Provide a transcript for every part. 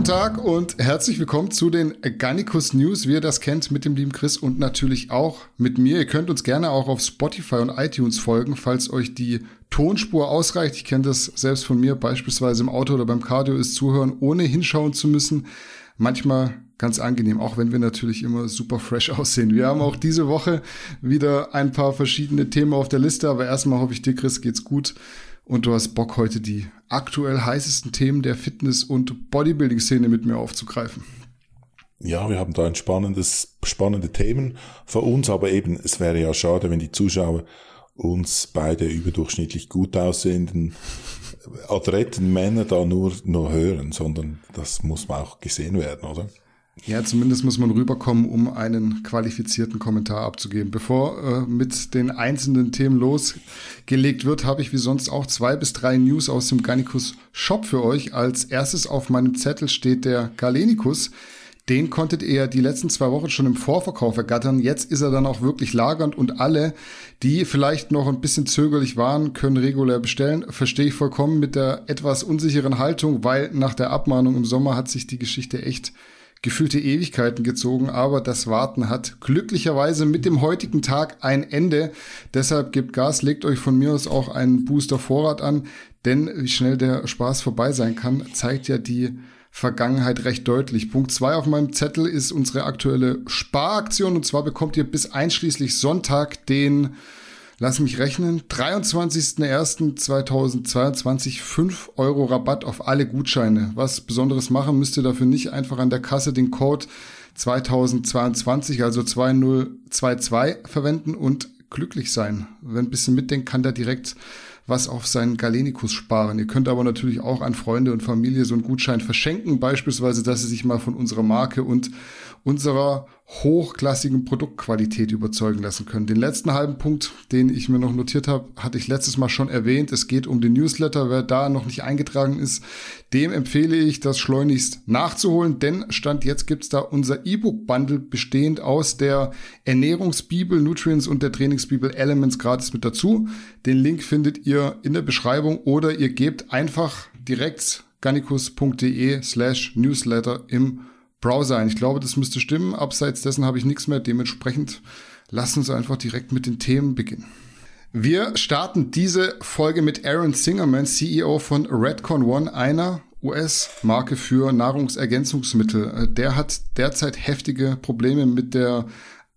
Guten Tag und herzlich willkommen zu den Gannikus News, wie ihr das kennt, mit dem lieben Chris und natürlich auch mit mir. Ihr könnt uns gerne auch auf Spotify und iTunes folgen, falls euch die Tonspur ausreicht. Ich kenne das selbst von mir, beispielsweise im Auto oder beim Cardio ist zuhören, ohne hinschauen zu müssen. Manchmal ganz angenehm, auch wenn wir natürlich immer super fresh aussehen. Wir haben auch diese Woche wieder ein paar verschiedene Themen auf der Liste, aber erstmal hoffe ich dir, Chris, geht's gut und du hast Bock, heute die aktuell heißesten Themen der Fitness- und Bodybuilding-Szene mit mir aufzugreifen. Ja, wir haben da ein spannendes, spannende Themen für uns, aber eben, es wäre ja schade, wenn die Zuschauer uns beide überdurchschnittlich gut aussehenden adretten Männer da nur, nur hören, sondern das muss man auch gesehen werden, oder? Ja, zumindest muss man rüberkommen, um einen qualifizierten Kommentar abzugeben. Bevor äh, mit den einzelnen Themen losgelegt wird, habe ich wie sonst auch zwei bis drei News aus dem Garnicus Shop für euch. Als erstes auf meinem Zettel steht der Galenicus. Den konntet ihr die letzten zwei Wochen schon im Vorverkauf ergattern. Jetzt ist er dann auch wirklich lagernd und alle, die vielleicht noch ein bisschen zögerlich waren, können regulär bestellen. Verstehe ich vollkommen mit der etwas unsicheren Haltung, weil nach der Abmahnung im Sommer hat sich die Geschichte echt gefühlte Ewigkeiten gezogen, aber das Warten hat glücklicherweise mit dem heutigen Tag ein Ende. Deshalb gebt Gas, legt euch von mir aus auch einen Booster Vorrat an, denn wie schnell der Spaß vorbei sein kann, zeigt ja die Vergangenheit recht deutlich. Punkt zwei auf meinem Zettel ist unsere aktuelle Sparaktion und zwar bekommt ihr bis einschließlich Sonntag den lass mich rechnen, 23.01.2022 5 Euro Rabatt auf alle Gutscheine. Was Besonderes machen müsst ihr dafür nicht einfach an der Kasse den Code 2022, also 2022 verwenden und glücklich sein. Wer ein bisschen mitdenkt, kann da direkt was auf seinen Galenikus sparen. Ihr könnt aber natürlich auch an Freunde und Familie so einen Gutschein verschenken, beispielsweise, dass sie sich mal von unserer Marke und unserer hochklassigen Produktqualität überzeugen lassen können. Den letzten halben Punkt, den ich mir noch notiert habe, hatte ich letztes Mal schon erwähnt. Es geht um den Newsletter. Wer da noch nicht eingetragen ist, dem empfehle ich, das schleunigst nachzuholen, denn Stand jetzt gibt's da unser E-Book-Bundle bestehend aus der Ernährungsbibel, Nutrients und der Trainingsbibel Elements gratis mit dazu. Den Link findet ihr in der Beschreibung oder ihr gebt einfach direkt gannikus.de slash newsletter im Browser ein. Ich glaube, das müsste stimmen. Abseits dessen habe ich nichts mehr. Dementsprechend lasst uns einfach direkt mit den Themen beginnen. Wir starten diese Folge mit Aaron Singerman, CEO von Redcon One, einer US-Marke für Nahrungsergänzungsmittel. Der hat derzeit heftige Probleme mit der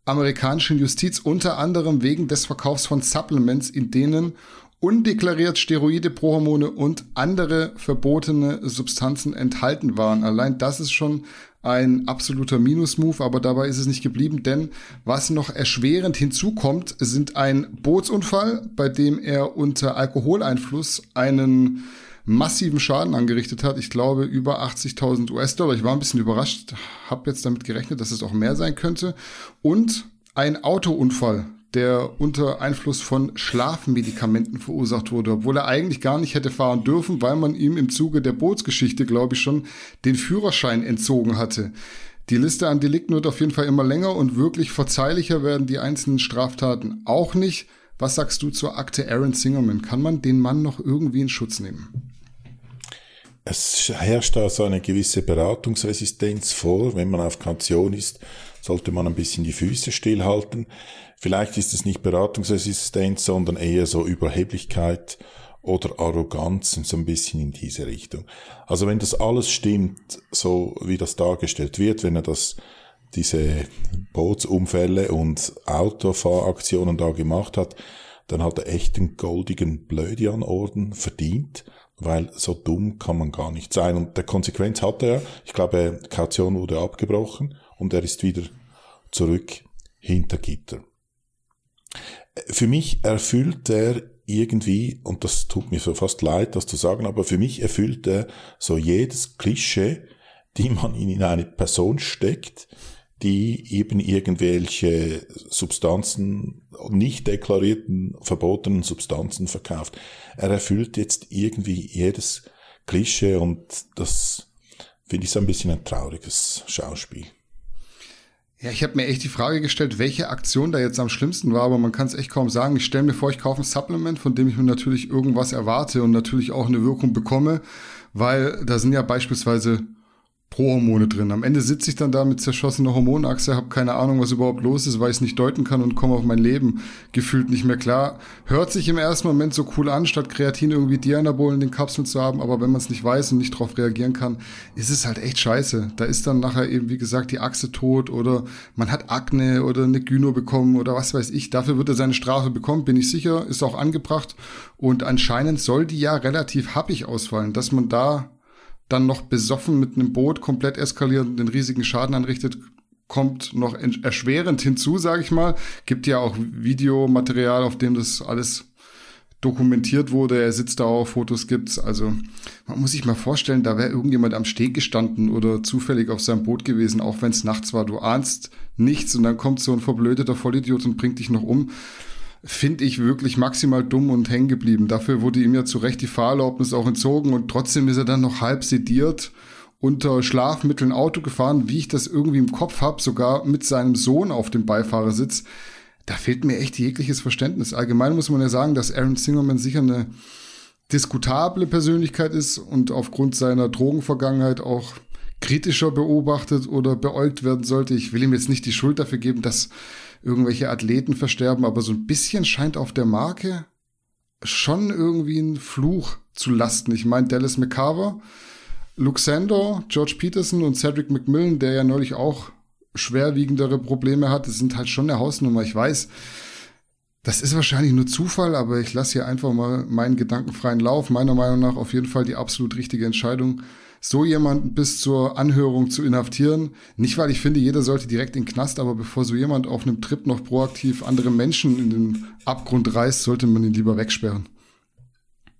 amerikanischen Justiz, unter anderem wegen des Verkaufs von Supplements, in denen undeklariert Steroide, Prohormone und andere verbotene Substanzen enthalten waren. Allein das ist schon ein absoluter Minus-Move, aber dabei ist es nicht geblieben, denn was noch erschwerend hinzukommt, sind ein Bootsunfall, bei dem er unter Alkoholeinfluss einen massiven Schaden angerichtet hat. Ich glaube über 80.000 US-Dollar. Ich war ein bisschen überrascht, habe jetzt damit gerechnet, dass es auch mehr sein könnte. Und ein Autounfall, der unter Einfluss von Schlafmedikamenten verursacht wurde, obwohl er eigentlich gar nicht hätte fahren dürfen, weil man ihm im Zuge der Bootsgeschichte, glaube ich, schon den Führerschein entzogen hatte. Die Liste an Delikten wird auf jeden Fall immer länger und wirklich verzeihlicher werden die einzelnen Straftaten auch nicht. Was sagst du zur Akte Aaron Singerman? Kann man den Mann noch irgendwie in Schutz nehmen? Es herrscht da so eine gewisse Beratungsresistenz vor. Wenn man auf Kaution ist, sollte man ein bisschen die Füße stillhalten. Vielleicht ist es nicht Beratungsresistenz, sondern eher so Überheblichkeit oder Arroganz, so ein bisschen in diese Richtung. Also wenn das alles stimmt, so wie das dargestellt wird, wenn er das, diese Bootsunfälle und Autofahraktionen da gemacht hat, dann hat er echt den goldigen Blödian-Orden verdient, weil so dumm kann man gar nicht sein. Und der Konsequenz hatte er, ich glaube, Kaution wurde abgebrochen und er ist wieder zurück hinter Gitter für mich erfüllt er irgendwie, und das tut mir so fast leid, das zu sagen, aber für mich erfüllt er so jedes Klischee, die man in eine Person steckt, die eben irgendwelche Substanzen, nicht deklarierten, verbotenen Substanzen verkauft. Er erfüllt jetzt irgendwie jedes Klischee und das finde ich so ein bisschen ein trauriges Schauspiel. Ja, ich habe mir echt die Frage gestellt, welche Aktion da jetzt am schlimmsten war, aber man kann es echt kaum sagen. Ich stelle mir vor, ich kaufe ein Supplement, von dem ich mir natürlich irgendwas erwarte und natürlich auch eine Wirkung bekomme, weil da sind ja beispielsweise Pro-Hormone drin. Am Ende sitze ich dann da mit zerschossener Hormonachse, habe keine Ahnung, was überhaupt los ist, weil ich es nicht deuten kann und komme auf mein Leben gefühlt nicht mehr klar. Hört sich im ersten Moment so cool an, statt Kreatin irgendwie Dianabolen in den Kapseln zu haben, aber wenn man es nicht weiß und nicht darauf reagieren kann, ist es halt echt scheiße. Da ist dann nachher eben, wie gesagt, die Achse tot oder man hat Akne oder eine Gyno bekommen oder was weiß ich. Dafür wird er seine Strafe bekommen, bin ich sicher, ist auch angebracht und anscheinend soll die ja relativ happig ausfallen, dass man da dann noch besoffen mit einem Boot komplett eskaliert und den riesigen Schaden anrichtet, kommt noch erschwerend hinzu, sage ich mal. Gibt ja auch Videomaterial, auf dem das alles dokumentiert wurde. Er sitzt da auch, Fotos gibt's. Also man muss sich mal vorstellen, da wäre irgendjemand am Steg gestanden oder zufällig auf seinem Boot gewesen, auch wenn es nachts war. Du ahnst nichts und dann kommt so ein verblödeter Vollidiot und bringt dich noch um finde ich wirklich maximal dumm und hängen geblieben. Dafür wurde ihm ja zu Recht die Fahrerlaubnis auch entzogen und trotzdem ist er dann noch halb sediert unter Schlafmitteln Auto gefahren, wie ich das irgendwie im Kopf habe, sogar mit seinem Sohn auf dem Beifahrersitz. Da fehlt mir echt jegliches Verständnis. Allgemein muss man ja sagen, dass Aaron Singerman sicher eine diskutable Persönlichkeit ist und aufgrund seiner Drogenvergangenheit auch kritischer beobachtet oder beäugt werden sollte. Ich will ihm jetzt nicht die Schuld dafür geben, dass irgendwelche Athleten versterben, aber so ein bisschen scheint auf der Marke schon irgendwie ein Fluch zu lasten. Ich meine, Dallas McCarver, Luke Sando, George Peterson und Cedric McMillan, der ja neulich auch schwerwiegendere Probleme hatte, sind halt schon eine Hausnummer. Ich weiß, das ist wahrscheinlich nur Zufall, aber ich lasse hier einfach mal meinen gedankenfreien Lauf. Meiner Meinung nach auf jeden Fall die absolut richtige Entscheidung so jemanden bis zur Anhörung zu inhaftieren. Nicht, weil ich finde, jeder sollte direkt in den Knast, aber bevor so jemand auf einem Trip noch proaktiv andere Menschen in den Abgrund reißt, sollte man ihn lieber wegsperren.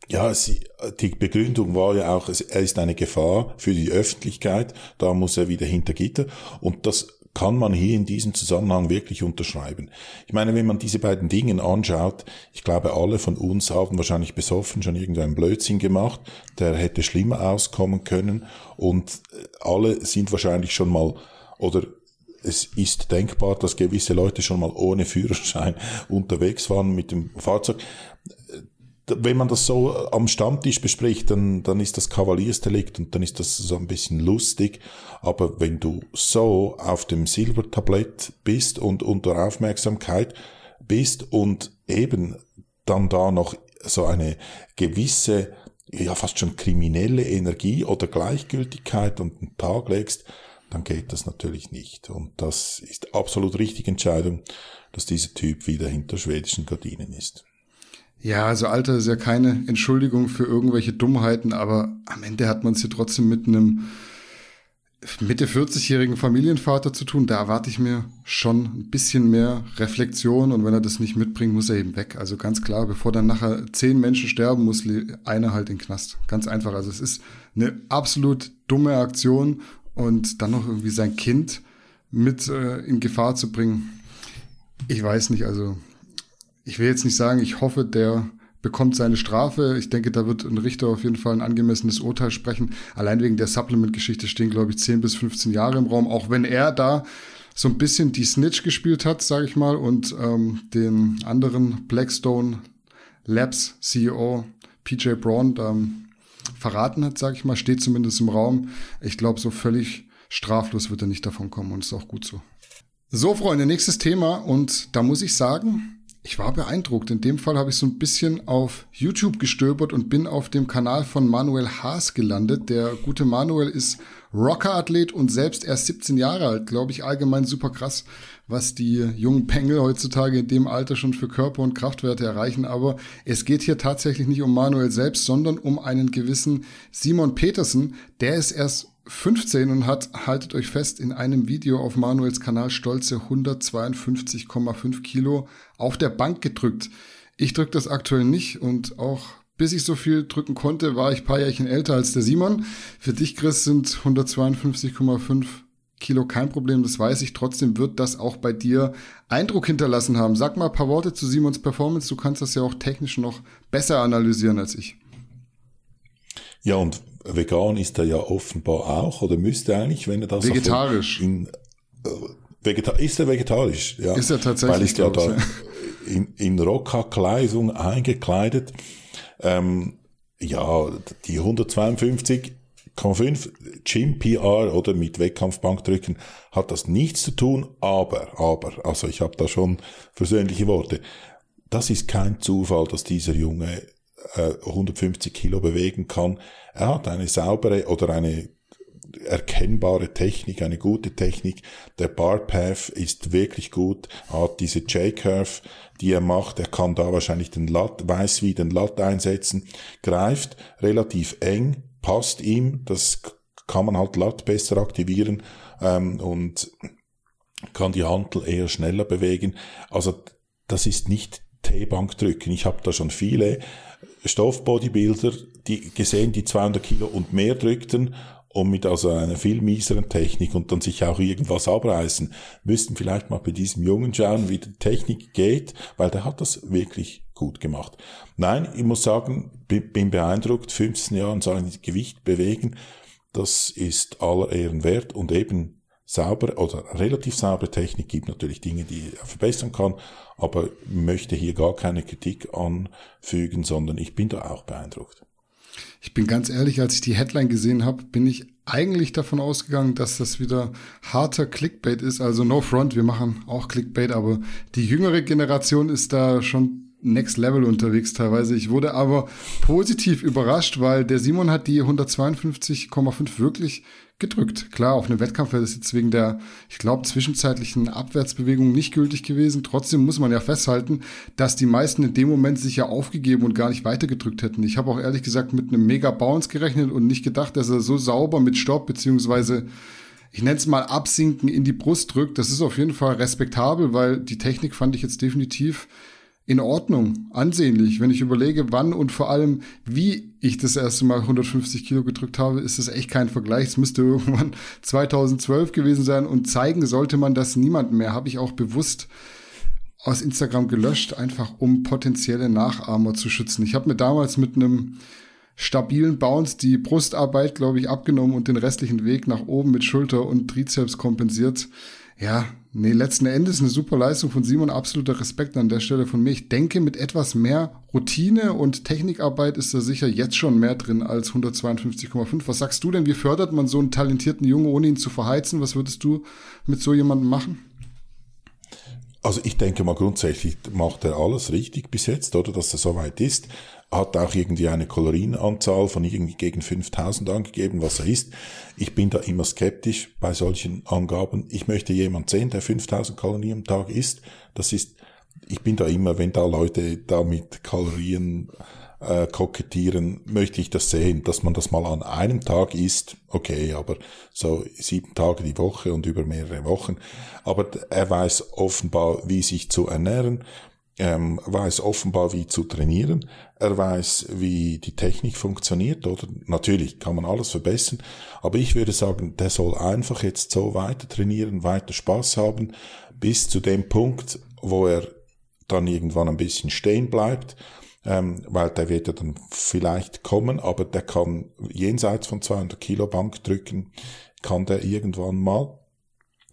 Ja, sie, die Begründung war ja auch, er ist eine Gefahr für die Öffentlichkeit, da muss er wieder hinter Gitter. Und das kann man hier in diesem Zusammenhang wirklich unterschreiben. Ich meine, wenn man diese beiden Dinge anschaut, ich glaube, alle von uns haben wahrscheinlich besoffen schon irgendeinen Blödsinn gemacht, der hätte schlimmer auskommen können und äh, alle sind wahrscheinlich schon mal oder es ist denkbar, dass gewisse Leute schon mal ohne Führerschein unterwegs waren mit dem Fahrzeug wenn man das so äh, am Stammtisch bespricht, dann, dann ist das Kavaliersdelikt und dann ist das so ein bisschen lustig. Aber wenn du so auf dem Silbertablett bist und unter Aufmerksamkeit bist und eben dann da noch so eine gewisse, ja fast schon kriminelle Energie oder Gleichgültigkeit an den Tag legst, dann geht das natürlich nicht. Und das ist absolut richtige Entscheidung, dass dieser Typ wieder hinter schwedischen Gardinen ist. Ja, also Alter ist ja keine Entschuldigung für irgendwelche Dummheiten, aber am Ende hat man es hier trotzdem mit einem Mitte 40-jährigen Familienvater zu tun. Da erwarte ich mir schon ein bisschen mehr Reflexion und wenn er das nicht mitbringt, muss er eben weg. Also ganz klar, bevor dann nachher zehn Menschen sterben, muss einer halt in den Knast. Ganz einfach. Also es ist eine absolut dumme Aktion und dann noch irgendwie sein Kind mit äh, in Gefahr zu bringen. Ich weiß nicht, also ich will jetzt nicht sagen, ich hoffe, der bekommt seine Strafe. Ich denke, da wird ein Richter auf jeden Fall ein angemessenes Urteil sprechen. Allein wegen der Supplement-Geschichte stehen, glaube ich, 10 bis 15 Jahre im Raum, auch wenn er da so ein bisschen die Snitch gespielt hat, sage ich mal, und ähm, den anderen Blackstone Labs CEO PJ Braun ähm, verraten hat, sage ich mal, steht zumindest im Raum. Ich glaube, so völlig straflos wird er nicht davon kommen und ist auch gut so. So, Freunde, nächstes Thema und da muss ich sagen, ich war beeindruckt. In dem Fall habe ich so ein bisschen auf YouTube gestöbert und bin auf dem Kanal von Manuel Haas gelandet. Der gute Manuel ist Rocker-Athlet und selbst erst 17 Jahre alt, glaube ich, allgemein super krass, was die jungen Pengel heutzutage in dem Alter schon für Körper und Kraftwerte erreichen. Aber es geht hier tatsächlich nicht um Manuel selbst, sondern um einen gewissen Simon Petersen. Der ist erst 15 und hat, haltet euch fest, in einem Video auf Manuels Kanal stolze 152,5 Kilo auf der Bank gedrückt. Ich drücke das aktuell nicht und auch bis ich so viel drücken konnte, war ich paar Jährchen älter als der Simon. Für dich, Chris, sind 152,5 Kilo kein Problem, das weiß ich. Trotzdem wird das auch bei dir Eindruck hinterlassen haben. Sag mal ein paar Worte zu Simons Performance. Du kannst das ja auch technisch noch besser analysieren als ich. Ja, und vegan ist er ja offenbar auch, oder müsste eigentlich, wenn er das Vegetarisch. In, äh, Vegeta ist er vegetarisch? Ja. Ist er tatsächlich. Weil ist ja da in, in Rockerkleidung eingekleidet. Ähm, ja, die 152 1,5 Gym PR oder mit Wettkampfbankdrücken hat das nichts zu tun, aber, aber, also ich habe da schon versöhnliche Worte. Das ist kein Zufall, dass dieser Junge äh, 150 Kilo bewegen kann. Er hat eine saubere oder eine erkennbare Technik, eine gute Technik. Der Barpath ist wirklich gut, er hat diese J-Curve, die er macht. Er kann da wahrscheinlich den Lat, weiß wie den Lat einsetzen, greift relativ eng, passt ihm, das kann man halt Lat besser aktivieren ähm, und kann die Hantel eher schneller bewegen. Also das ist nicht T-Bank drücken. Ich habe da schon viele Stoffbodybuilder, die gesehen, die 200 Kilo und mehr drückten und mit also einer viel mieseren Technik und dann sich auch irgendwas abreißen, müssten vielleicht mal bei diesem Jungen schauen, wie die Technik geht, weil der hat das wirklich gut gemacht. Nein, ich muss sagen, bin beeindruckt, 15 Jahre so ein Gewicht bewegen, das ist aller Ehren wert und eben sauber oder relativ saubere Technik gibt natürlich Dinge, die er verbessern kann, aber möchte hier gar keine Kritik anfügen, sondern ich bin da auch beeindruckt. Ich bin ganz ehrlich, als ich die Headline gesehen habe, bin ich eigentlich davon ausgegangen, dass das wieder harter Clickbait ist. Also no front, wir machen auch Clickbait, aber die jüngere Generation ist da schon next level unterwegs teilweise. Ich wurde aber positiv überrascht, weil der Simon hat die 152,5 wirklich gedrückt. Klar, auf einem Wettkampf wäre das jetzt wegen der, ich glaube, zwischenzeitlichen Abwärtsbewegung nicht gültig gewesen. Trotzdem muss man ja festhalten, dass die meisten in dem Moment sich ja aufgegeben und gar nicht weitergedrückt hätten. Ich habe auch ehrlich gesagt mit einem mega Bounce gerechnet und nicht gedacht, dass er so sauber mit Stopp beziehungsweise ich nenne es mal absinken in die Brust drückt. Das ist auf jeden Fall respektabel, weil die Technik fand ich jetzt definitiv in Ordnung, ansehnlich. Wenn ich überlege, wann und vor allem, wie ich das erste Mal 150 Kilo gedrückt habe, ist das echt kein Vergleich. Es müsste irgendwann 2012 gewesen sein und zeigen sollte man das niemandem mehr. Habe ich auch bewusst aus Instagram gelöscht, einfach um potenzielle Nachahmer zu schützen. Ich habe mir damals mit einem stabilen Bounce die Brustarbeit, glaube ich, abgenommen und den restlichen Weg nach oben mit Schulter und Trizeps kompensiert. Ja, nee, letzten Endes eine super Leistung von Simon, absoluter Respekt an der Stelle von mir. Ich denke, mit etwas mehr Routine und Technikarbeit ist da sicher jetzt schon mehr drin als 152,5. Was sagst du denn, wie fördert man so einen talentierten Jungen, ohne ihn zu verheizen? Was würdest du mit so jemandem machen? Also ich denke mal grundsätzlich macht er alles richtig bis jetzt, oder, dass er soweit ist hat auch irgendwie eine Kalorienanzahl von irgendwie gegen 5000 angegeben, was er ist. Ich bin da immer skeptisch bei solchen Angaben. Ich möchte jemand sehen, der 5000 Kalorien am Tag isst. Das ist, ich bin da immer, wenn da Leute da mit Kalorien äh, kokettieren, möchte ich das sehen, dass man das mal an einem Tag isst, okay, aber so sieben Tage die Woche und über mehrere Wochen. Aber er weiß offenbar, wie sich zu ernähren ähm, weiß offenbar, wie zu trainieren. Er weiß, wie die Technik funktioniert, oder? Natürlich kann man alles verbessern, aber ich würde sagen, der soll einfach jetzt so weiter trainieren, weiter Spaß haben, bis zu dem Punkt, wo er dann irgendwann ein bisschen stehen bleibt, ähm, weil der wird ja dann vielleicht kommen, aber der kann jenseits von 200 Kilo Bank drücken, kann der irgendwann mal.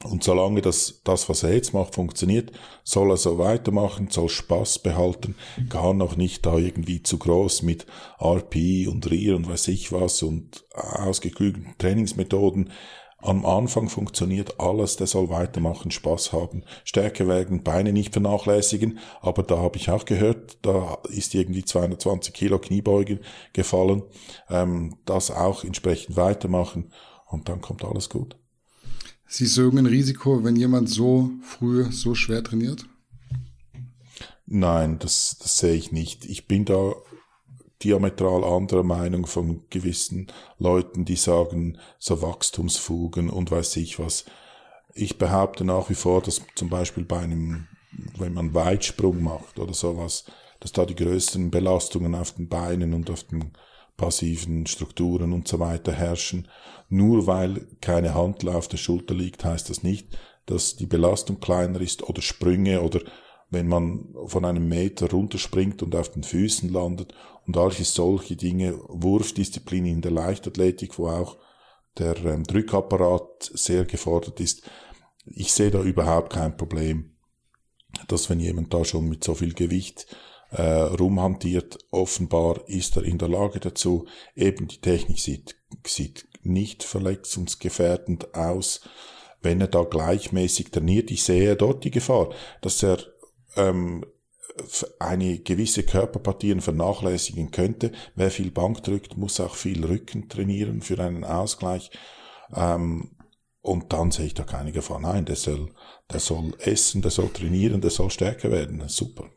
Und solange das, das, was er jetzt macht, funktioniert, soll er so weitermachen, soll Spaß behalten, gar noch nicht da irgendwie zu groß mit RP und RIR und weiß ich was und ausgeklügelten Trainingsmethoden. Am Anfang funktioniert alles, der soll weitermachen, Spaß haben, Stärke werden, Beine nicht vernachlässigen, aber da habe ich auch gehört, da ist irgendwie 220 Kilo Kniebeugen gefallen, ähm, das auch entsprechend weitermachen und dann kommt alles gut. Siehst du irgendein Risiko, wenn jemand so früh so schwer trainiert? Nein, das, das sehe ich nicht. Ich bin da diametral anderer Meinung von gewissen Leuten, die sagen, so Wachstumsfugen und weiß ich was. Ich behaupte nach wie vor, dass zum Beispiel bei einem, wenn man Weitsprung macht oder sowas, dass da die größten Belastungen auf den Beinen und auf den passiven Strukturen und so weiter herrschen. Nur weil keine Handel auf der Schulter liegt, heißt das nicht, dass die Belastung kleiner ist oder Sprünge oder wenn man von einem Meter runterspringt und auf den Füßen landet und all solche Dinge, Wurfdisziplin in der Leichtathletik, wo auch der ähm, Drückapparat sehr gefordert ist. Ich sehe da überhaupt kein Problem, dass wenn jemand da schon mit so viel Gewicht äh, rumhantiert. Offenbar ist er in der Lage dazu. Eben die Technik sieht, sieht nicht verletzungsgefährdend aus, wenn er da gleichmäßig trainiert. Ich sehe dort die Gefahr, dass er ähm, eine gewisse Körperpartien vernachlässigen könnte. Wer viel Bank drückt, muss auch viel Rücken trainieren für einen Ausgleich. Ähm, und dann sehe ich da keine Gefahr. Nein, der soll, der soll essen, der soll trainieren, der soll stärker werden. Super.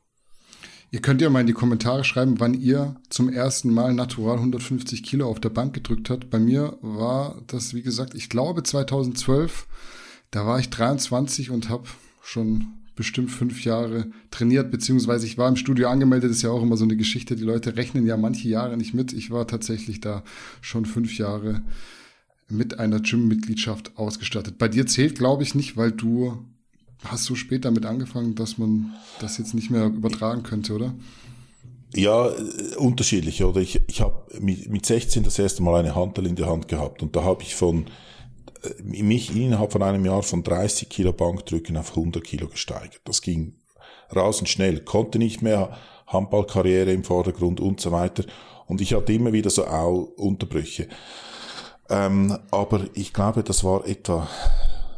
Ihr könnt ja mal in die Kommentare schreiben, wann ihr zum ersten Mal natural 150 Kilo auf der Bank gedrückt habt. Bei mir war das, wie gesagt, ich glaube 2012. Da war ich 23 und habe schon bestimmt fünf Jahre trainiert, beziehungsweise ich war im Studio angemeldet, das ist ja auch immer so eine Geschichte, die Leute rechnen ja manche Jahre nicht mit. Ich war tatsächlich da schon fünf Jahre mit einer Gym-Mitgliedschaft ausgestattet. Bei dir zählt, glaube ich, nicht, weil du hast so spät damit angefangen, dass man das jetzt nicht mehr übertragen könnte, oder? Ja, äh, unterschiedlich, oder? Ich, ich habe mit, mit 16 das erste Mal eine Handel in der Hand gehabt und da habe ich von äh, mich innerhalb von einem Jahr von 30 Kilo Bankdrücken auf 100 Kilo gesteigert. Das ging rasend schnell, konnte nicht mehr Handballkarriere im Vordergrund und so weiter. Und ich hatte immer wieder so auch Unterbrüche. Ähm, aber ich glaube, das war etwa,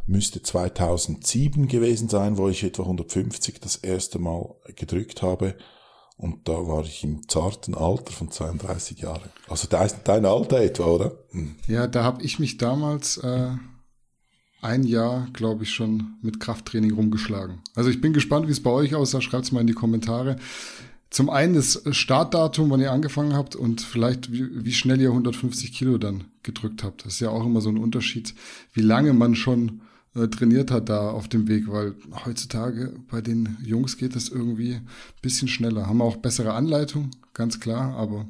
müsste 2007 gewesen sein, wo ich etwa 150 das erste Mal gedrückt habe. Und da war ich im zarten Alter von 32 Jahren. Also ist dein Alter etwa, oder? Hm. Ja, da habe ich mich damals äh, ein Jahr, glaube ich, schon mit Krafttraining rumgeschlagen. Also ich bin gespannt, wie es bei euch aussah. Schreibt es mal in die Kommentare. Zum einen das Startdatum, wann ihr angefangen habt und vielleicht wie, wie schnell ihr 150 Kilo dann gedrückt habt. Das ist ja auch immer so ein Unterschied, wie lange man schon äh, trainiert hat da auf dem Weg, weil heutzutage bei den Jungs geht es irgendwie ein bisschen schneller. Haben auch bessere Anleitung, ganz klar, aber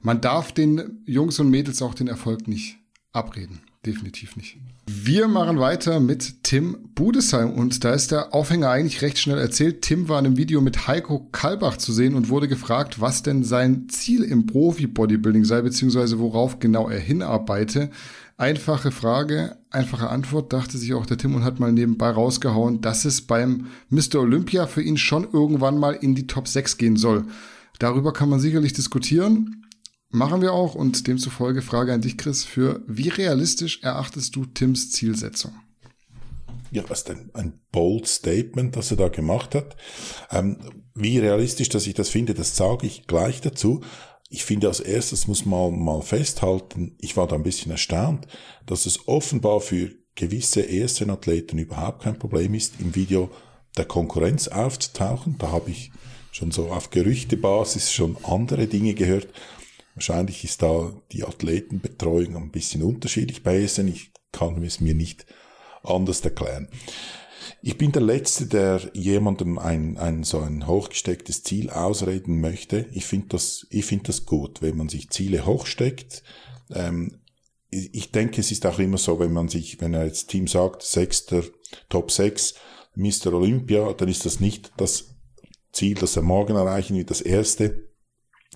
man darf den Jungs und Mädels auch den Erfolg nicht abreden. Definitiv nicht. Wir machen weiter mit Tim Budesheim und da ist der Aufhänger eigentlich recht schnell erzählt. Tim war in einem Video mit Heiko Kalbach zu sehen und wurde gefragt, was denn sein Ziel im Profi-Bodybuilding sei, beziehungsweise worauf genau er hinarbeite. Einfache Frage, einfache Antwort, dachte sich auch der Tim und hat mal nebenbei rausgehauen, dass es beim Mr. Olympia für ihn schon irgendwann mal in die Top 6 gehen soll. Darüber kann man sicherlich diskutieren. Machen wir auch und demzufolge Frage an dich, Chris, für wie realistisch erachtest du Tims Zielsetzung? Ja, das ist ein, ein bold Statement, das er da gemacht hat. Ähm, wie realistisch, dass ich das finde, das sage ich gleich dazu ich finde, als erstes muss man mal festhalten, ich war da ein bisschen erstaunt, dass es offenbar für gewisse ESN-Athleten überhaupt kein Problem ist, im Video der Konkurrenz aufzutauchen. Da habe ich schon so auf Gerüchtebasis schon andere Dinge gehört. Wahrscheinlich ist da die Athletenbetreuung ein bisschen unterschiedlich bei ESN. Ich kann es mir nicht anders erklären. Ich bin der Letzte, der jemandem ein, ein so ein hochgestecktes Ziel ausreden möchte. Ich finde das, ich finde das gut, wenn man sich Ziele hochsteckt. Ähm, ich denke, es ist auch immer so, wenn man sich, wenn er jetzt Team sagt, Sechster, Top 6, Mr. Olympia, dann ist das nicht das Ziel, das er morgen erreichen wird, das erste.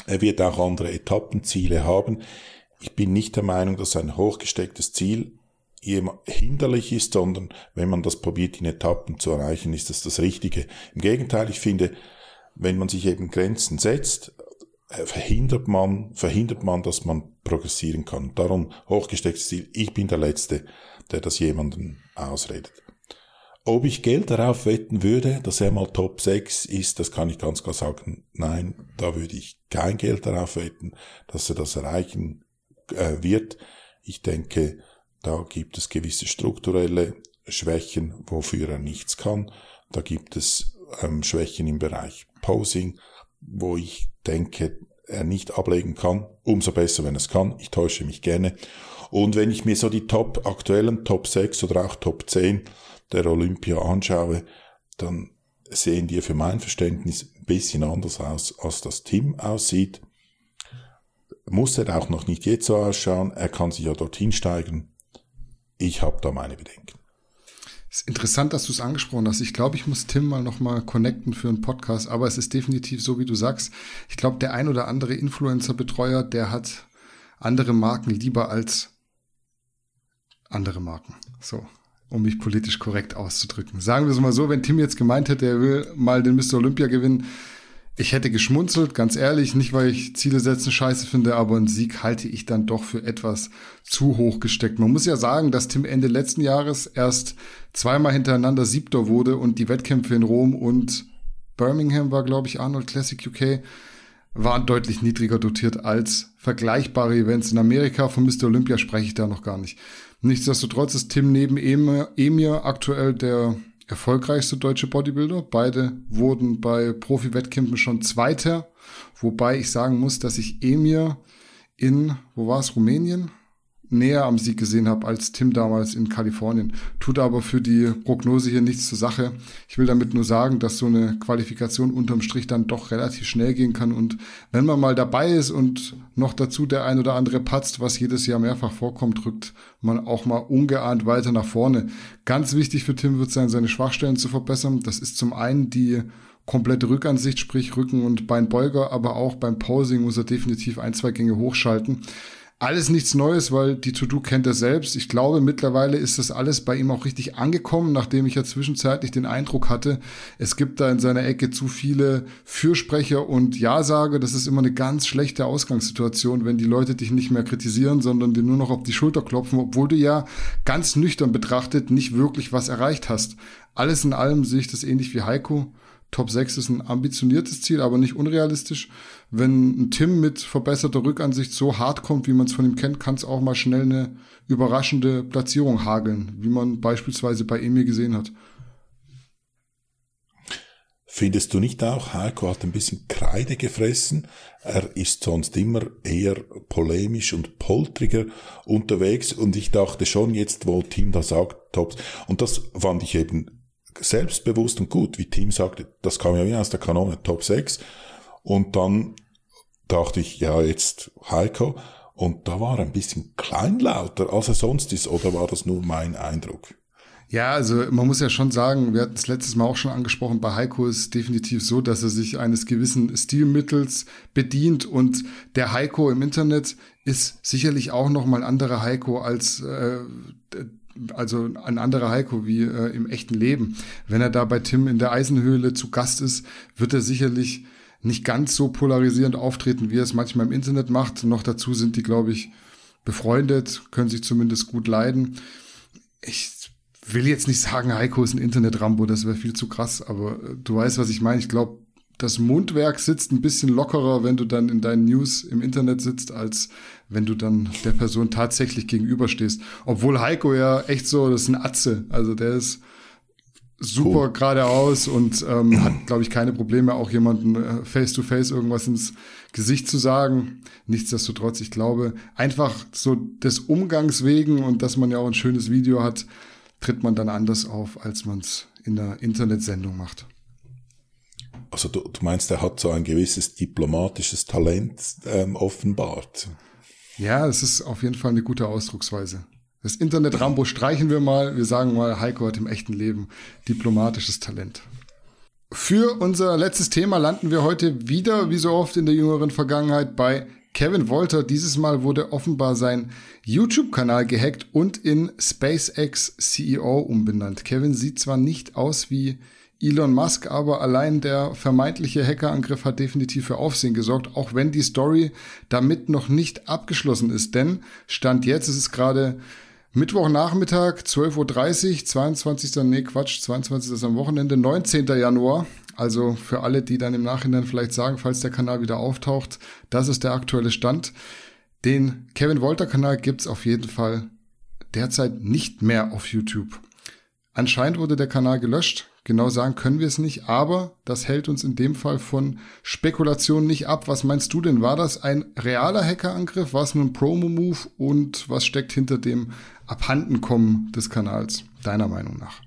Er wird auch andere Etappenziele haben. Ich bin nicht der Meinung, dass ein hochgestecktes Ziel hinderlich ist, sondern wenn man das probiert in Etappen zu erreichen, ist das das Richtige. Im Gegenteil, ich finde, wenn man sich eben Grenzen setzt, äh, verhindert man, verhindert man, dass man progressieren kann. Darum hochgestecktes Ziel, ich bin der Letzte, der das jemanden ausredet. Ob ich Geld darauf wetten würde, dass er mal Top 6 ist, das kann ich ganz klar sagen. Nein, da würde ich kein Geld darauf wetten, dass er das erreichen äh, wird. Ich denke, da gibt es gewisse strukturelle Schwächen, wofür er nichts kann. Da gibt es ähm, Schwächen im Bereich Posing, wo ich denke, er nicht ablegen kann. Umso besser, wenn er es kann. Ich täusche mich gerne. Und wenn ich mir so die Top, aktuellen Top 6 oder auch Top 10 der Olympia anschaue, dann sehen die für mein Verständnis ein bisschen anders aus, als das Team aussieht. Muss er auch noch nicht jetzt so ausschauen. Er kann sich ja dorthin steigen. Ich habe da meine Bedenken. Es ist interessant, dass du es angesprochen hast. Ich glaube, ich muss Tim mal nochmal connecten für einen Podcast, aber es ist definitiv so, wie du sagst. Ich glaube, der ein oder andere Influencer-Betreuer, der hat andere Marken lieber als andere Marken. So, um mich politisch korrekt auszudrücken. Sagen wir es mal so, wenn Tim jetzt gemeint hätte, er will mal den Mr. Olympia gewinnen, Ich hätte geschmunzelt, ganz ehrlich, nicht weil ich Ziele setzen scheiße finde, aber einen Sieg halte ich dann doch für etwas zu hoch gesteckt. Man muss ja sagen, dass Tim Ende letzten Jahres erst zweimal hintereinander Siebter wurde und die Wettkämpfe in Rom und Birmingham war, glaube ich, Arnold Classic UK, waren deutlich niedriger dotiert als vergleichbare Events in Amerika. Von Mr. Olympia spreche ich da noch gar nicht. Nichtsdestotrotz ist Tim neben Emir, aktuell der erfolgreichste deutsche Bodybuilder. Beide wurden bei Profi-Wettkämpfen schon Zweiter, wobei ich sagen muss, dass ich Emir in, wo war es, Rumänien? Näher am Sieg gesehen habe als Tim damals in Kalifornien. Tut aber für die Prognose hier nichts zur Sache. Ich will damit nur sagen, dass so eine Qualifikation unterm Strich dann doch relativ schnell gehen kann. Und wenn man mal dabei ist und noch dazu der ein oder andere patzt, was jedes Jahr mehrfach vorkommt, rückt man auch mal ungeahnt weiter nach vorne. Ganz wichtig für Tim wird sein, seine Schwachstellen zu verbessern. Das ist zum einen die komplette Rückansicht, sprich Rücken- und Beinbeuger, aber auch beim Posing muss er definitiv ein, zwei Gänge hochschalten. Alles nichts Neues, weil die To-Do kennt er selbst. Ich glaube, mittlerweile ist das alles bei ihm auch richtig angekommen, nachdem ich ja zwischenzeitlich den Eindruck hatte, es gibt da in seiner Ecke zu viele Fürsprecher und Ja-Sage. Das ist immer eine ganz schlechte Ausgangssituation, wenn die Leute dich nicht mehr kritisieren, sondern dir nur noch auf die Schulter klopfen, obwohl du ja ganz nüchtern betrachtet nicht wirklich was erreicht hast. Alles in allem sehe ich das ähnlich wie Heiko. Top 6 ist ein ambitioniertes Ziel, aber nicht unrealistisch. Wenn ein Tim mit verbesserter Rückansicht so hart kommt, wie man es von ihm kennt, kann es auch mal schnell eine überraschende Platzierung hageln, wie man beispielsweise bei Emil gesehen hat. Findest du nicht auch, Heiko hat ein bisschen Kreide gefressen? Er ist sonst immer eher polemisch und poltriger unterwegs und ich dachte schon jetzt, wo Tim da sagt, Tops, und das fand ich eben selbstbewusst und gut, wie Tim sagte, das kam ja wie aus der Kanone, Top 6. Und dann dachte ich, ja, jetzt Heiko. Und da war er ein bisschen kleinlauter, als er sonst ist, oder war das nur mein Eindruck? Ja, also man muss ja schon sagen, wir hatten es letztes Mal auch schon angesprochen, bei Heiko ist definitiv so, dass er sich eines gewissen Stilmittels bedient und der Heiko im Internet ist sicherlich auch noch mal ein anderer Heiko als äh, also ein anderer Heiko wie äh, im echten Leben. Wenn er da bei Tim in der Eisenhöhle zu Gast ist, wird er sicherlich nicht ganz so polarisierend auftreten, wie er es manchmal im Internet macht. Noch dazu sind die, glaube ich, befreundet, können sich zumindest gut leiden. Ich will jetzt nicht sagen, Heiko ist ein Internet-Rambo, das wäre viel zu krass, aber äh, du weißt, was ich meine. Ich glaube, das Mundwerk sitzt ein bisschen lockerer, wenn du dann in deinen News im Internet sitzt, als wenn du dann der Person tatsächlich gegenüberstehst. Obwohl Heiko ja echt so, das ist ein Atze. Also der ist super cool. geradeaus und ähm, hat, glaube ich, keine Probleme, auch jemanden äh, face to face irgendwas ins Gesicht zu sagen. Nichtsdestotrotz, ich glaube, einfach so des Umgangs wegen und dass man ja auch ein schönes Video hat, tritt man dann anders auf, als man es in der Internetsendung macht. Also du, du meinst, er hat so ein gewisses diplomatisches Talent ähm, offenbart. Ja, es ist auf jeden Fall eine gute Ausdrucksweise. Das Internet Rambo streichen wir mal. Wir sagen mal, Heiko hat im echten Leben diplomatisches Talent. Für unser letztes Thema landen wir heute wieder, wie so oft in der jüngeren Vergangenheit, bei Kevin Wolter. Dieses Mal wurde offenbar sein YouTube-Kanal gehackt und in SpaceX CEO umbenannt. Kevin sieht zwar nicht aus wie Elon Musk, aber allein der vermeintliche Hackerangriff hat definitiv für Aufsehen gesorgt, auch wenn die Story damit noch nicht abgeschlossen ist. Denn Stand jetzt ist es gerade Mittwochnachmittag, 12.30 Uhr, 22. Nee, Quatsch, 22. ist am Wochenende, 19. Januar. Also für alle, die dann im Nachhinein vielleicht sagen, falls der Kanal wieder auftaucht, das ist der aktuelle Stand. Den Kevin Wolter Kanal gibt's auf jeden Fall derzeit nicht mehr auf YouTube. Anscheinend wurde der Kanal gelöscht. Genau sagen können wir es nicht, aber das hält uns in dem Fall von Spekulationen nicht ab. Was meinst du denn? War das ein realer Hackerangriff? War es nur ein Promo-Move? Und was steckt hinter dem Abhandenkommen des Kanals, deiner Meinung nach?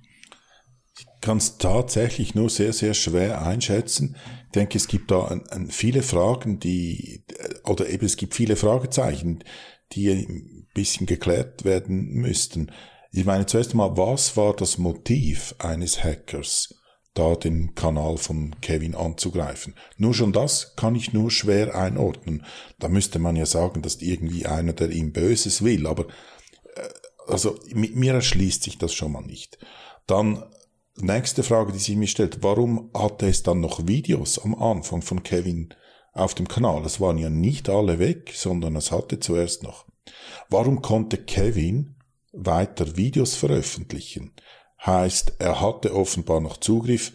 Ich kann es tatsächlich nur sehr, sehr schwer einschätzen. Ich denke, es gibt da ein, ein viele Fragen, die, oder eben es gibt viele Fragezeichen, die ein bisschen geklärt werden müssten. Ich meine zuerst einmal, was war das Motiv eines Hackers, da den Kanal von Kevin anzugreifen? Nur schon das kann ich nur schwer einordnen. Da müsste man ja sagen, dass irgendwie einer, der ihm Böses will, aber äh, also mir erschließt sich das schon mal nicht. Dann nächste Frage, die sich mir stellt, warum hatte es dann noch Videos am Anfang von Kevin auf dem Kanal? Es waren ja nicht alle weg, sondern es hatte zuerst noch. Warum konnte Kevin weiter Videos veröffentlichen? Heißt, er hatte offenbar noch Zugriff.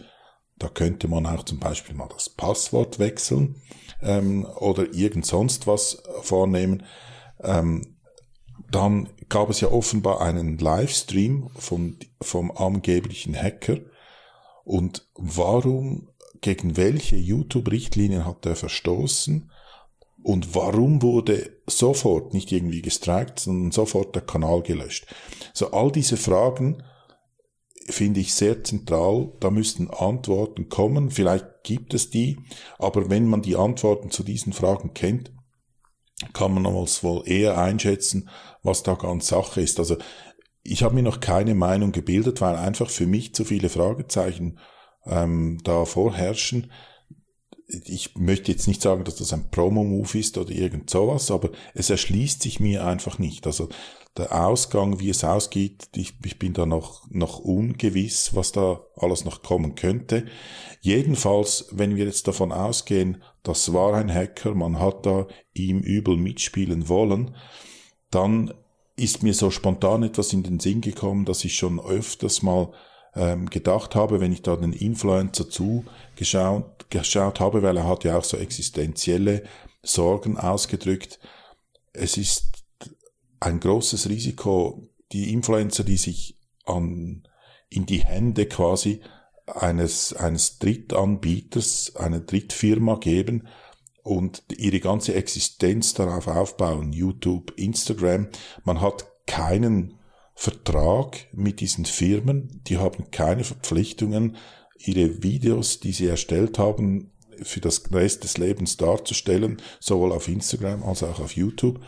Da könnte man auch zum Beispiel mal das Passwort wechseln ähm, oder irgend sonst was vornehmen. Ähm, dann gab es ja offenbar einen Livestream von, vom angeblichen Hacker. Und warum, gegen welche YouTube-Richtlinien hat er verstoßen? Und warum wurde sofort nicht irgendwie gestrikt, sondern sofort der Kanal gelöscht? So all diese Fragen finde ich sehr zentral. Da müssten Antworten kommen. Vielleicht gibt es die. Aber wenn man die Antworten zu diesen Fragen kennt, kann man damals wohl eher einschätzen, was da ganz Sache ist. Also ich habe mir noch keine Meinung gebildet, weil einfach für mich zu viele Fragezeichen ähm, da vorherrschen. Ich möchte jetzt nicht sagen, dass das ein Promo-Move ist oder irgend sowas, aber es erschließt sich mir einfach nicht. Also der Ausgang, wie es ausgeht, ich, ich bin da noch, noch ungewiss, was da alles noch kommen könnte. Jedenfalls, wenn wir jetzt davon ausgehen, das war ein Hacker, man hat da ihm übel mitspielen wollen, dann ist mir so spontan etwas in den Sinn gekommen, dass ich schon öfters mal ähm, gedacht habe, wenn ich da den Influencer zugeschaut geschaut habe, weil er hat ja auch so existenzielle Sorgen ausgedrückt. Es ist ein großes Risiko, die Influencer, die sich an, in die Hände quasi eines, eines Drittanbieters, einer Drittfirma geben und ihre ganze Existenz darauf aufbauen. YouTube, Instagram. Man hat keinen Vertrag mit diesen Firmen. Die haben keine Verpflichtungen, ihre Videos, die sie erstellt haben, für das Rest des Lebens darzustellen, sowohl auf Instagram als auch auf YouTube.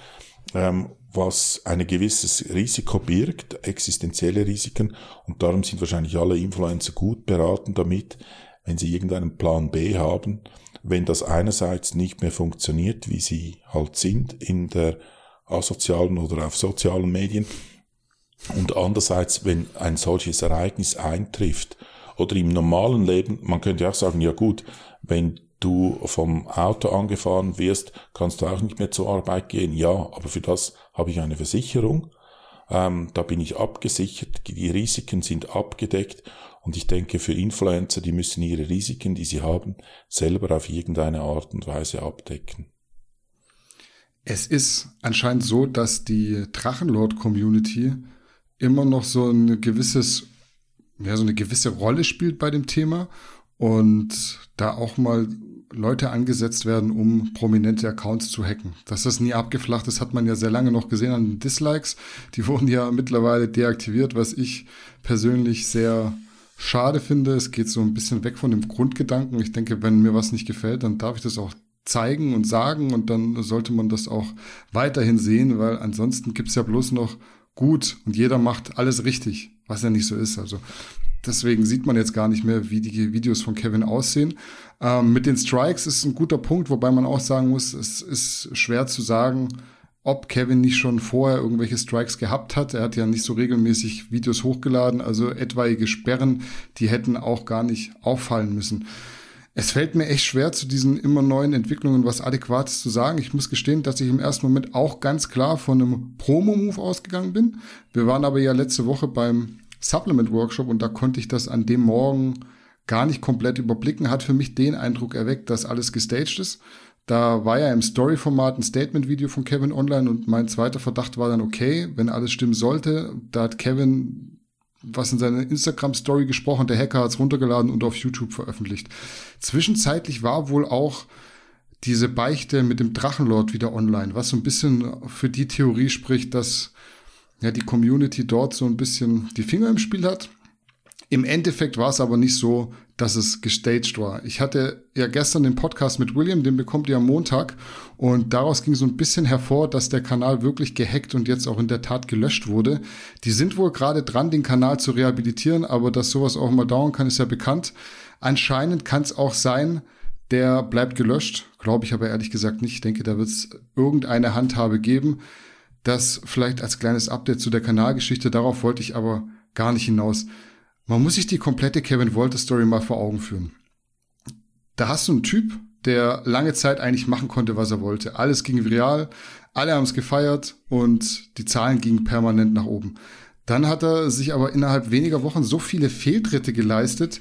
Ähm, was ein gewisses Risiko birgt, existenzielle Risiken, und darum sind wahrscheinlich alle Influencer gut beraten damit, wenn sie irgendeinen Plan B haben, wenn das einerseits nicht mehr funktioniert, wie sie halt sind in der asozialen oder auf sozialen Medien, und andererseits, wenn ein solches Ereignis eintrifft, oder im normalen Leben, man könnte auch sagen, ja gut, wenn du vom Auto angefahren wirst, kannst du auch nicht mehr zur Arbeit gehen. Ja, aber für das habe ich eine Versicherung. Ähm, da bin ich abgesichert, die Risiken sind abgedeckt und ich denke für Influencer, die müssen ihre Risiken, die sie haben, selber auf irgendeine Art und Weise abdecken. Es ist anscheinend so, dass die Drachenlord-Community immer noch so ein gewisses, ja, so eine gewisse Rolle spielt bei dem Thema und da auch mal Leute angesetzt werden, um prominente Accounts zu hacken. Dass das nie abgeflacht ist, hat man ja sehr lange noch gesehen an den Dislikes. Die wurden ja mittlerweile deaktiviert, was ich persönlich sehr schade finde. Es geht so ein bisschen weg von dem Grundgedanken. Ich denke, wenn mir was nicht gefällt, dann darf ich das auch zeigen und sagen und dann sollte man das auch weiterhin sehen, weil ansonsten gibt's ja bloß noch gut und jeder macht alles richtig, was ja nicht so ist. Also Deswegen sieht man jetzt gar nicht mehr, wie die Videos von Kevin aussehen. Ähm, mit den Strikes ist ein guter Punkt, wobei man auch sagen muss, es ist schwer zu sagen, ob Kevin nicht schon vorher irgendwelche Strikes gehabt hat. Er hat ja nicht so regelmäßig Videos hochgeladen, also etwaige Sperren, die hätten auch gar nicht auffallen müssen. Es fällt mir echt schwer, zu diesen immer neuen Entwicklungen was Adäquates zu sagen. Ich muss gestehen, dass ich im ersten Moment auch ganz klar von einem Promo-Move ausgegangen bin. Wir waren aber ja letzte Woche beim Supplement Workshop und da konnte ich das an dem Morgen gar nicht komplett überblicken, hat für mich den Eindruck erweckt, dass alles gestaged ist. Da war ja im Story-Format ein Statement-Video von Kevin online und mein zweiter Verdacht war dann, okay, wenn alles stimmen sollte, da hat Kevin was in seiner Instagram-Story gesprochen, der Hacker hat es runtergeladen und auf YouTube veröffentlicht. Zwischenzeitlich war wohl auch diese Beichte mit dem Drachenlord wieder online, was so ein bisschen für die Theorie spricht, dass ja, die Community dort so ein bisschen die Finger im Spiel hat. Im Endeffekt war es aber nicht so, dass es gestaged war. Ich hatte ja gestern den Podcast mit William, den bekommt ihr am Montag. Und daraus ging so ein bisschen hervor, dass der Kanal wirklich gehackt und jetzt auch in der Tat gelöscht wurde. Die sind wohl gerade dran, den Kanal zu rehabilitieren, aber dass sowas auch mal dauern kann, ist ja bekannt. Anscheinend kann es auch sein, der bleibt gelöscht. Glaube ich aber ehrlich gesagt nicht. Ich denke, da wird es irgendeine Handhabe geben. Das vielleicht als kleines Update zu der Kanalgeschichte, darauf wollte ich aber gar nicht hinaus. Man muss sich die komplette Kevin Walter Story mal vor Augen führen. Da hast du einen Typ, der lange Zeit eigentlich machen konnte, was er wollte. Alles ging viral, alle haben es gefeiert und die Zahlen gingen permanent nach oben. Dann hat er sich aber innerhalb weniger Wochen so viele Fehltritte geleistet,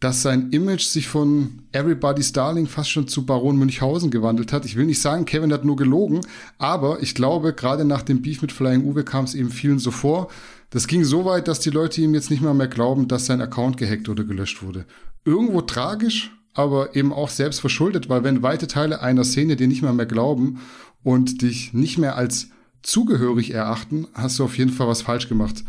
dass sein Image sich von Everybody's Darling fast schon zu Baron Münchhausen gewandelt hat. Ich will nicht sagen, Kevin hat nur gelogen, aber ich glaube, gerade nach dem Beef mit Flying Uwe kam es eben vielen so vor. Das ging so weit, dass die Leute ihm jetzt nicht mehr mehr glauben, dass sein Account gehackt oder gelöscht wurde. Irgendwo tragisch, aber eben auch selbst verschuldet, weil wenn weite Teile einer Szene dir nicht mehr mehr glauben und dich nicht mehr als zugehörig erachten, hast du auf jeden Fall was falsch gemacht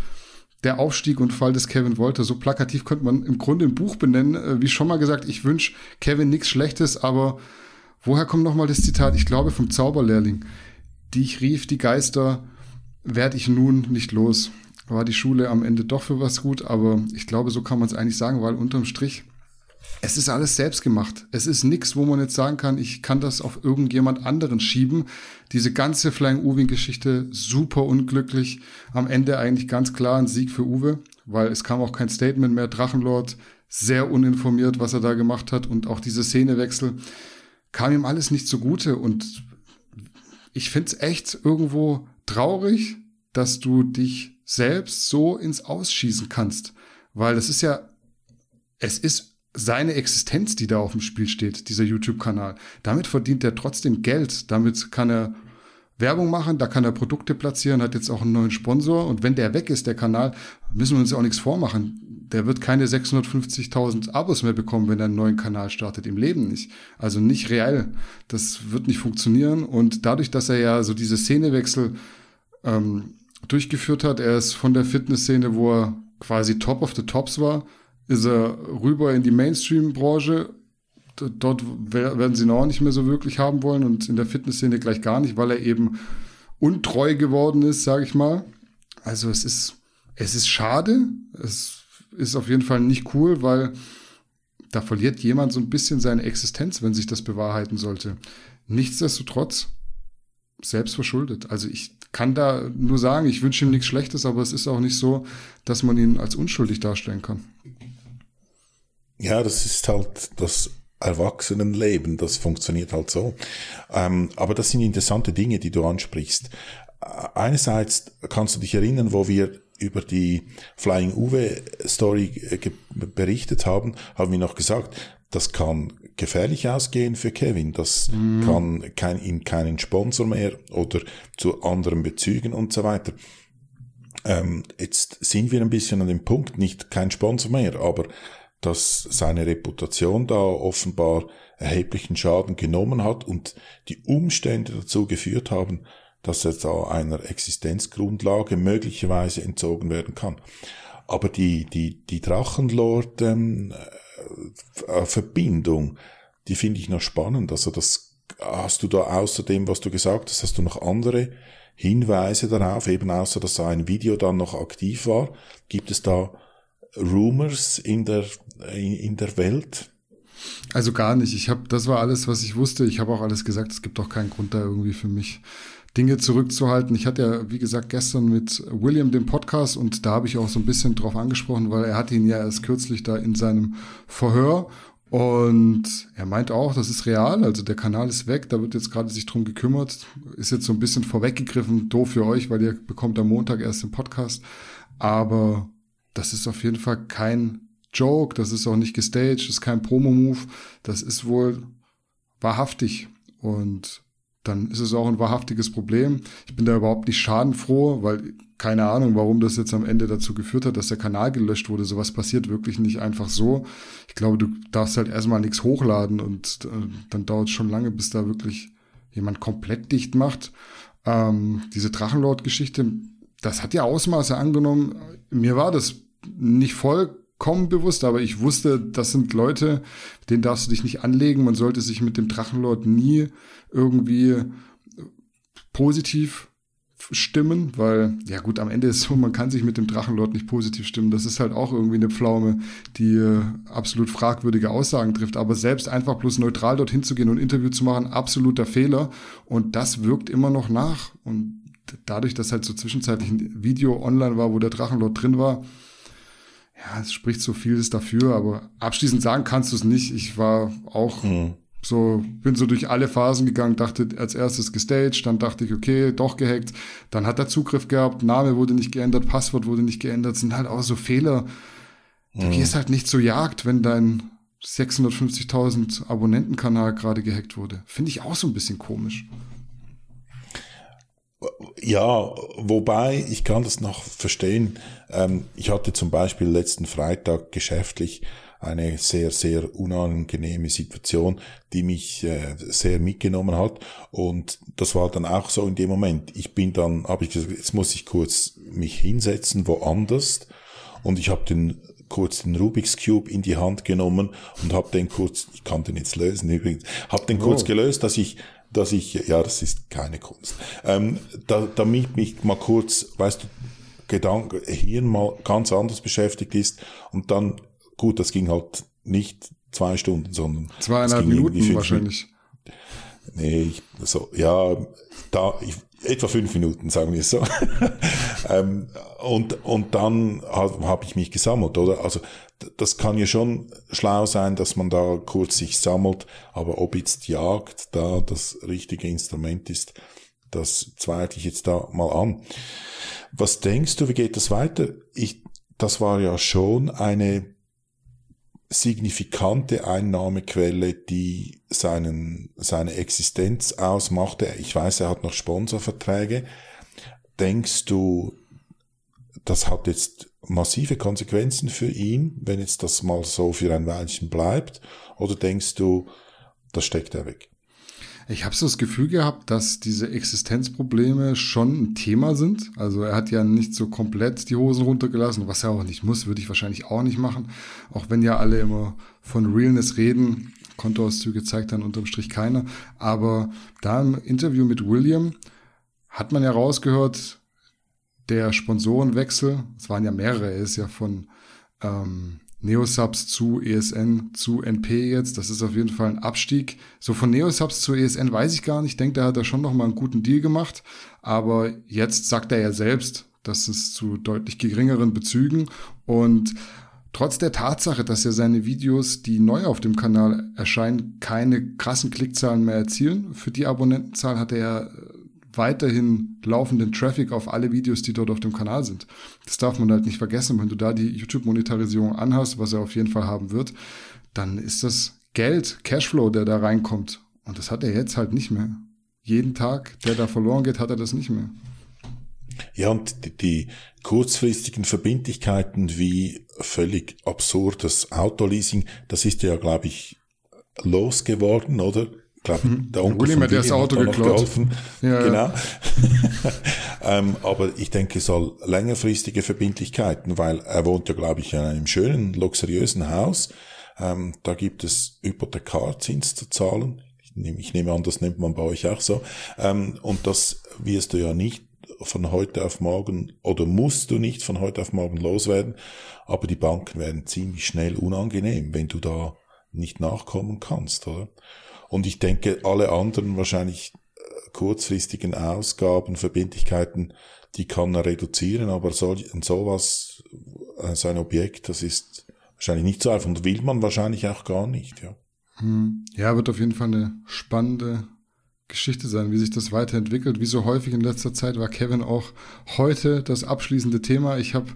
der Aufstieg und Fall des Kevin Wolter. So plakativ könnte man im Grunde ein Buch benennen. Äh, wie schon mal gesagt, ich wünsche Kevin nichts Schlechtes, aber woher kommt nochmal das Zitat? Ich glaube vom Zauberlehrling. Die ich rief, die Geister, werde ich nun nicht los. War die Schule am Ende doch für was gut, aber ich glaube, so kann man es eigentlich sagen, weil unterm Strich es ist alles selbst gemacht. Es ist nichts, wo man jetzt sagen kann, ich kann das auf irgendjemand anderen schieben. Diese ganze Flying Uwe-Geschichte super unglücklich. Am Ende eigentlich ganz klar ein Sieg für Uwe, weil es kam auch kein Statement mehr. Drachenlord sehr uninformiert, was er da gemacht hat und auch diese Szenewechsel kam ihm alles nicht zugute und ich find's echt irgendwo traurig, dass du dich selbst so ins Ausschießen kannst, weil es ist ja es ist seine Existenz, die da auf dem Spiel steht, dieser YouTube-Kanal. Damit verdient er trotzdem Geld. Damit kann er Werbung machen, da kann er Produkte platzieren, hat jetzt auch einen neuen Sponsor. Und wenn der weg ist, der Kanal, müssen wir uns auch nichts vormachen. Der wird keine 650.000 Abos mehr bekommen, wenn er einen neuen Kanal startet. Im Leben nicht. Also nicht reell. Das wird nicht funktionieren. Und dadurch, dass er ja so diese Szenewechsel ähm, durchgeführt hat, er ist von der Fitnessszene, wo er quasi Top of the Tops war, ist er rüber in die Mainstream-Branche. Dort werden sie ihn auch nicht mehr so wirklich haben wollen und in der Fitnessszene gleich gar nicht, weil er eben untreu geworden ist, sage ich mal. Also es ist, es ist schade. Es ist auf jeden Fall nicht cool, weil da verliert jemand so ein bisschen seine Existenz, wenn sich das bewahrheiten sollte. Nichtsdestotrotz selbst verschuldet. Also ich kann da nur sagen, ich wünsche ihm nichts Schlechtes, aber es ist auch nicht so, dass man ihn als unschuldig darstellen kann. Ja, das ist halt das Erwachsenenleben, das funktioniert halt so. Ähm, aber das sind interessante Dinge, die du ansprichst. Einerseits kannst du dich erinnern, wo wir über die Flying Uwe Story berichtet haben, haben wir noch gesagt, das kann gefährlich ausgehen für Kevin. Das mm. kann kein, ihm keinen Sponsor mehr oder zu anderen Bezügen und so weiter. Ähm, jetzt sind wir ein bisschen an dem Punkt, nicht kein Sponsor mehr, aber dass seine Reputation da offenbar erheblichen Schaden genommen hat und die Umstände dazu geführt haben, dass er da einer Existenzgrundlage möglicherweise entzogen werden kann. Aber die, die, die Drachenlord-Verbindung, ähm, die finde ich noch spannend. Also das hast du da außer dem, was du gesagt hast, hast du noch andere Hinweise darauf, eben außer dass ein Video dann noch aktiv war? Gibt es da Rumors in der, in der Welt? Also gar nicht. Ich habe, das war alles, was ich wusste. Ich habe auch alles gesagt. Es gibt auch keinen Grund da irgendwie für mich Dinge zurückzuhalten. Ich hatte ja, wie gesagt, gestern mit William den Podcast und da habe ich auch so ein bisschen drauf angesprochen, weil er hatte ihn ja erst kürzlich da in seinem Verhör und er meint auch, das ist real, also der Kanal ist weg, da wird jetzt gerade sich drum gekümmert. Ist jetzt so ein bisschen vorweggegriffen, doof für euch, weil ihr bekommt am Montag erst den Podcast. Aber das ist auf jeden Fall kein Joke, das ist auch nicht gestaged, das ist kein Promo-Move, das ist wohl wahrhaftig. Und dann ist es auch ein wahrhaftiges Problem. Ich bin da überhaupt nicht schadenfroh, weil keine Ahnung, warum das jetzt am Ende dazu geführt hat, dass der Kanal gelöscht wurde. Sowas passiert wirklich nicht einfach so. Ich glaube, du darfst halt erstmal nichts hochladen und äh, dann dauert es schon lange, bis da wirklich jemand komplett dicht macht. Ähm, diese Drachenlord-Geschichte, das hat ja Ausmaße angenommen. Mir war das nicht vollkommen bewusst, aber ich wusste, das sind Leute, denen darfst du dich nicht anlegen. Man sollte sich mit dem Drachenlord nie irgendwie positiv stimmen, weil, ja gut, am Ende ist so, man kann sich mit dem Drachenlord nicht positiv stimmen. Das ist halt auch irgendwie eine Pflaume, die äh, absolut fragwürdige Aussagen trifft. Aber selbst einfach bloß neutral dorthin zu gehen und Interview zu machen, absoluter Fehler. Und das wirkt immer noch nach. Und dadurch, dass halt so zwischenzeitlich ein Video online war, wo der Drachenlord drin war, ja, es spricht so vieles dafür, aber abschließend sagen kannst du es nicht. Ich war auch mhm. so, bin so durch alle Phasen gegangen, dachte als erstes gestaged, dann dachte ich, okay, doch gehackt, dann hat er Zugriff gehabt, Name wurde nicht geändert, Passwort wurde nicht geändert, sind halt auch so Fehler. Du mhm. gehst halt nicht zur Jagd, wenn dein 650.000 Abonnentenkanal gerade gehackt wurde. Finde ich auch so ein bisschen komisch. Ja, wobei ich kann das noch verstehen. Ähm, ich hatte zum Beispiel letzten Freitag geschäftlich eine sehr, sehr unangenehme Situation, die mich äh, sehr mitgenommen hat. Und das war dann auch so in dem Moment. Ich bin dann, habe ich gesagt, jetzt muss ich kurz mich hinsetzen, woanders. Und ich habe den kurz den Rubik's Cube in die Hand genommen und habe den kurz, ich kann den jetzt lösen übrigens, habe den kurz oh. gelöst, dass ich dass ich, ja, das ist keine Kunst, ähm, da, damit mich mal kurz, weißt du, Gedanken, Hirn mal ganz anders beschäftigt ist und dann, gut, das ging halt nicht zwei Stunden, sondern zweieinhalb Minuten wahrscheinlich. Nee, ich, so, ja, da, ich, etwa fünf Minuten, sagen wir es so. ähm, und, und dann habe hab ich mich gesammelt, oder? Also das kann ja schon schlau sein, dass man da kurz sich sammelt, aber ob jetzt Jagd da das richtige Instrument ist, das zweifle ich jetzt da mal an. Was denkst du, wie geht das weiter? Ich, das war ja schon eine signifikante Einnahmequelle, die seinen, seine Existenz ausmachte. Ich weiß, er hat noch Sponsorverträge. Denkst du, das hat jetzt massive Konsequenzen für ihn, wenn jetzt das mal so für ein Weilchen bleibt? Oder denkst du, das steckt er weg? Ich habe so das Gefühl gehabt, dass diese Existenzprobleme schon ein Thema sind. Also er hat ja nicht so komplett die Hosen runtergelassen, was er auch nicht muss, würde ich wahrscheinlich auch nicht machen. Auch wenn ja alle immer von Realness reden, Kontoauszüge zeigt dann unterm Strich keiner. Aber da im Interview mit William hat man ja rausgehört, der Sponsorenwechsel, es waren ja mehrere, er ist ja von ähm, Neosubs zu ESN zu NP jetzt. Das ist auf jeden Fall ein Abstieg. So von Neosubs zu ESN weiß ich gar nicht. Ich denke, da hat er schon noch mal einen guten Deal gemacht. Aber jetzt sagt er ja selbst, dass es zu deutlich geringeren Bezügen und Trotz der Tatsache, dass er seine Videos, die neu auf dem Kanal erscheinen, keine krassen Klickzahlen mehr erzielen, für die Abonnentenzahl hat er weiterhin laufenden Traffic auf alle Videos, die dort auf dem Kanal sind. Das darf man halt nicht vergessen. Wenn du da die YouTube-Monetarisierung anhast, was er auf jeden Fall haben wird, dann ist das Geld, Cashflow, der da reinkommt. Und das hat er jetzt halt nicht mehr. Jeden Tag, der da verloren geht, hat er das nicht mehr. Ja, und die, kurzfristigen Verbindlichkeiten wie völlig absurdes Autoleasing, das ist ja, glaube ich, losgeworden, oder? Glaube, mhm. der Onkel William hat das Auto geklaut. Geholfen. Ja, genau. ähm, aber ich denke, es soll längerfristige Verbindlichkeiten, weil er wohnt ja, glaube ich, in einem schönen, luxuriösen Haus. Ähm, da gibt es Hypothekarzins zu zahlen. Ich nehme, ich nehme an, das nennt man bei euch auch so. Ähm, und das wirst du ja nicht von heute auf morgen oder musst du nicht von heute auf morgen loswerden. Aber die Banken werden ziemlich schnell unangenehm, wenn du da nicht nachkommen kannst, oder? Und ich denke, alle anderen wahrscheinlich äh, kurzfristigen Ausgaben, Verbindlichkeiten, die kann er reduzieren, aber so, sowas, äh, so ein Objekt, das ist wahrscheinlich nicht so einfach und will man wahrscheinlich auch gar nicht, ja. Hm. Ja, wird auf jeden Fall eine spannende Geschichte sein, wie sich das weiterentwickelt. Wie so häufig in letzter Zeit war Kevin auch heute das abschließende Thema. Ich habe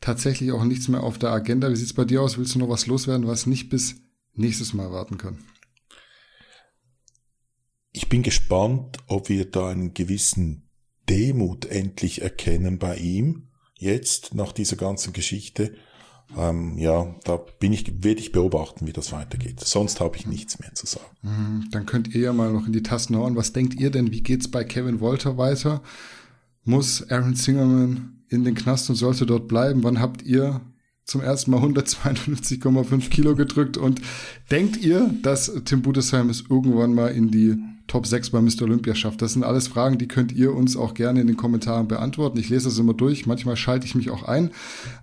tatsächlich auch nichts mehr auf der Agenda. Wie sieht's bei dir aus? Willst du noch was loswerden, was nicht bis nächstes Mal warten kann? Ich bin gespannt, ob wir da einen gewissen Demut endlich erkennen bei ihm, jetzt nach dieser ganzen Geschichte. Ähm, ja, da bin ich, werde ich beobachten, wie das weitergeht. Sonst habe ich nichts mehr zu sagen. Mhm, dann könnt ihr ja mal noch in die Tasten hauen. Was denkt ihr denn? Wie geht's bei Kevin Wolter weiter? Muss Aaron Singerman in den Knast und sollte dort bleiben? Wann habt ihr zum ersten Mal 152,5 Kilo gedrückt und denkt ihr, dass Tim Budesheim es irgendwann mal in die Top 6 bei Mr. Olympia schafft? Das sind alles Fragen, die könnt ihr uns auch gerne in den Kommentaren beantworten. Ich lese das immer durch. Manchmal schalte ich mich auch ein.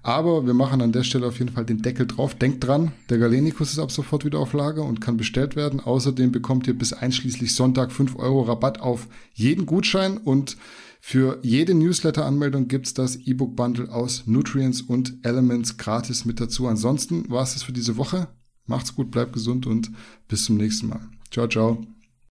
Aber wir machen an der Stelle auf jeden Fall den Deckel drauf. Denkt dran, der Galenikus ist ab sofort wieder auf Lager und kann bestellt werden. Außerdem bekommt ihr bis einschließlich Sonntag 5 Euro Rabatt auf jeden Gutschein und für jede Newsletter-Anmeldung gibt's das E-Book-Bundle aus Nutrients und Elements gratis mit dazu. Ansonsten war es das für diese Woche. Macht's gut, bleibt gesund und bis zum nächsten Mal. Ciao, ciao.